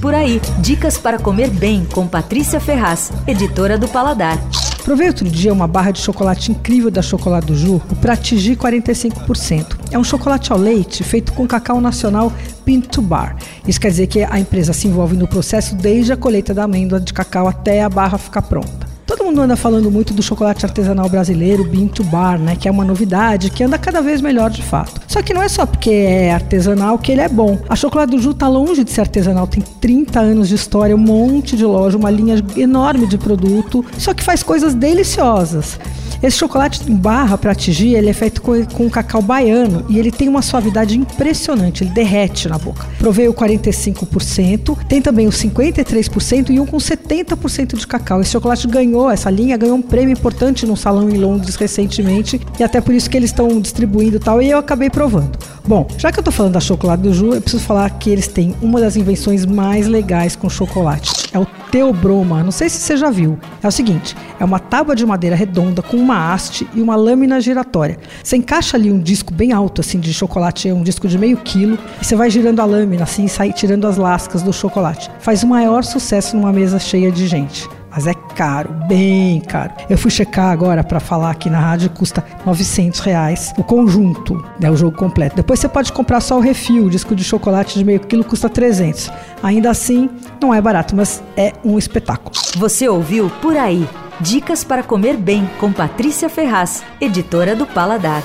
Por aí, dicas para comer bem com Patrícia Ferraz, editora do Paladar. Provei outro dia uma barra de chocolate incrível da Chocolate do Ju, o Pratigi 45%. É um chocolate ao leite feito com cacau nacional bean to bar. Isso quer dizer que a empresa se envolve no processo desde a colheita da amêndoa de cacau até a barra ficar pronta. Mundo anda falando muito do chocolate artesanal brasileiro, bean to bar, né, que é uma novidade, que anda cada vez melhor de fato. Só que não é só porque é artesanal que ele é bom. A Chocolate do Ju tá longe de ser artesanal, tem 30 anos de história, um monte de loja, uma linha enorme de produto, só que faz coisas deliciosas. Esse chocolate em barra para atingir, ele é feito com, com cacau baiano e ele tem uma suavidade impressionante, ele derrete na boca. Provei o 45%, tem também o 53% e um com 70% de cacau. Esse chocolate ganhou, essa linha ganhou um prêmio importante num salão em Londres recentemente e até por isso que eles estão distribuindo tal e eu acabei provando. Bom, já que eu tô falando da chocolate do Ju, eu preciso falar que eles têm uma das invenções mais legais com chocolate. É o Teobroma, não sei se você já viu. É o seguinte, é uma tábua de madeira redonda com uma haste e uma lâmina giratória. Você encaixa ali um disco bem alto assim de chocolate, é um disco de meio quilo, e você vai girando a lâmina assim e sai tirando as lascas do chocolate. Faz o maior sucesso numa mesa cheia de gente mas é caro, bem caro. Eu fui checar agora para falar aqui na rádio, custa 900 reais o conjunto, né, o jogo completo. Depois você pode comprar só o refil, o disco de chocolate de meio quilo custa 300. Ainda assim, não é barato, mas é um espetáculo. Você ouviu Por Aí. Dicas para comer bem com Patrícia Ferraz, editora do Paladar.